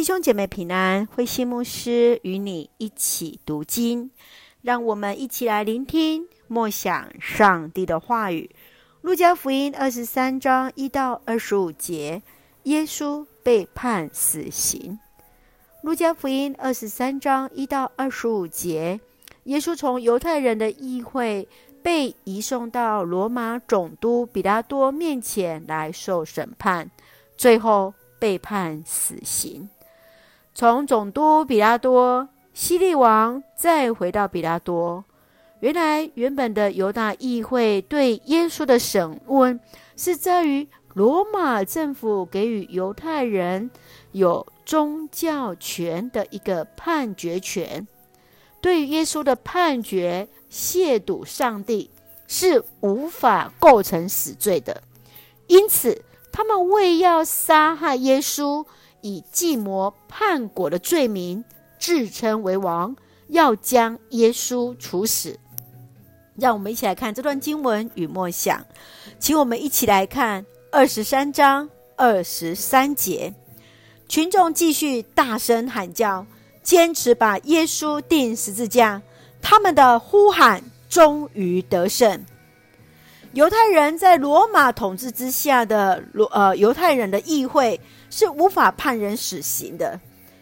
弟兄姐妹平安，慧馨牧师与你一起读经，让我们一起来聆听默想上帝的话语。路加福音二十三章一到二十五节，耶稣被判死刑。路加福音二十三章一到二十五节，耶稣从犹太人的议会被移送到罗马总督比拉多面前来受审判，最后被判死刑。从总督比拉多、西利王，再回到比拉多。原来，原本的犹大议会对耶稣的审问，是在于罗马政府给予犹太人有宗教权的一个判决权。对于耶稣的判决，亵渎上帝是无法构成死罪的。因此，他们为要杀害耶稣。以计谋叛国的罪名自称为王，要将耶稣处死。让我们一起来看这段经文与默想，请我们一起来看二十三章二十三节。群众继续大声喊叫，坚持把耶稣钉十字架。他们的呼喊终于得胜。犹太人在罗马统治之下的罗呃犹太人的议会是无法判人死刑的，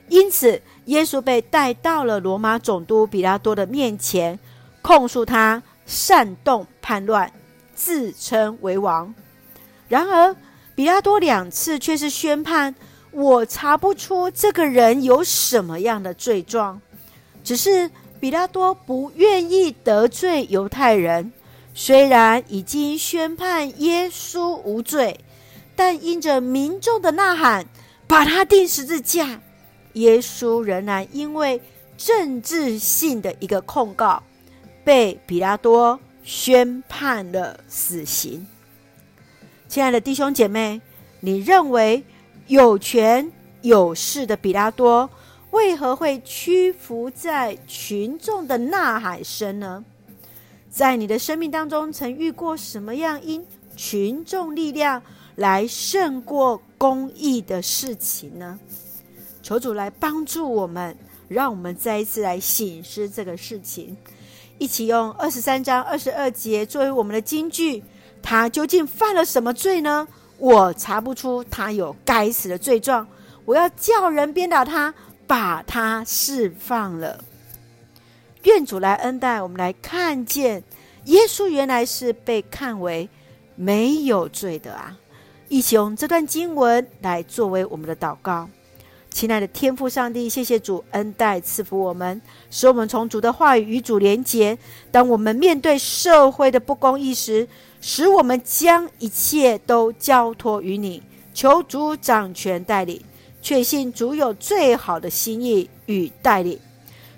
因此耶稣被带到了罗马总督比拉多的面前，控诉他煽动叛乱，自称为王。然而比拉多两次却是宣判，我查不出这个人有什么样的罪状，只是比拉多不愿意得罪犹太人。虽然已经宣判耶稣无罪，但因着民众的呐喊，把他钉十字架，耶稣仍然因为政治性的一个控告，被比拉多宣判了死刑。亲爱的弟兄姐妹，你认为有权有势的比拉多为何会屈服在群众的呐喊声呢？在你的生命当中，曾遇过什么样因群众力量来胜过公义的事情呢？求主来帮助我们，让我们再一次来醒思这个事情，一起用二十三章二十二节作为我们的金句。他究竟犯了什么罪呢？我查不出他有该死的罪状，我要叫人鞭打他，把他释放了。主来恩待我们，来看见耶稣原来是被看为没有罪的啊！一起用这段经文来作为我们的祷告。亲爱的天父上帝，谢谢主恩待赐福我们，使我们从主的话语与主连结。当我们面对社会的不公义时，使我们将一切都交托于你，求主掌权带领，确信主有最好的心意与带领。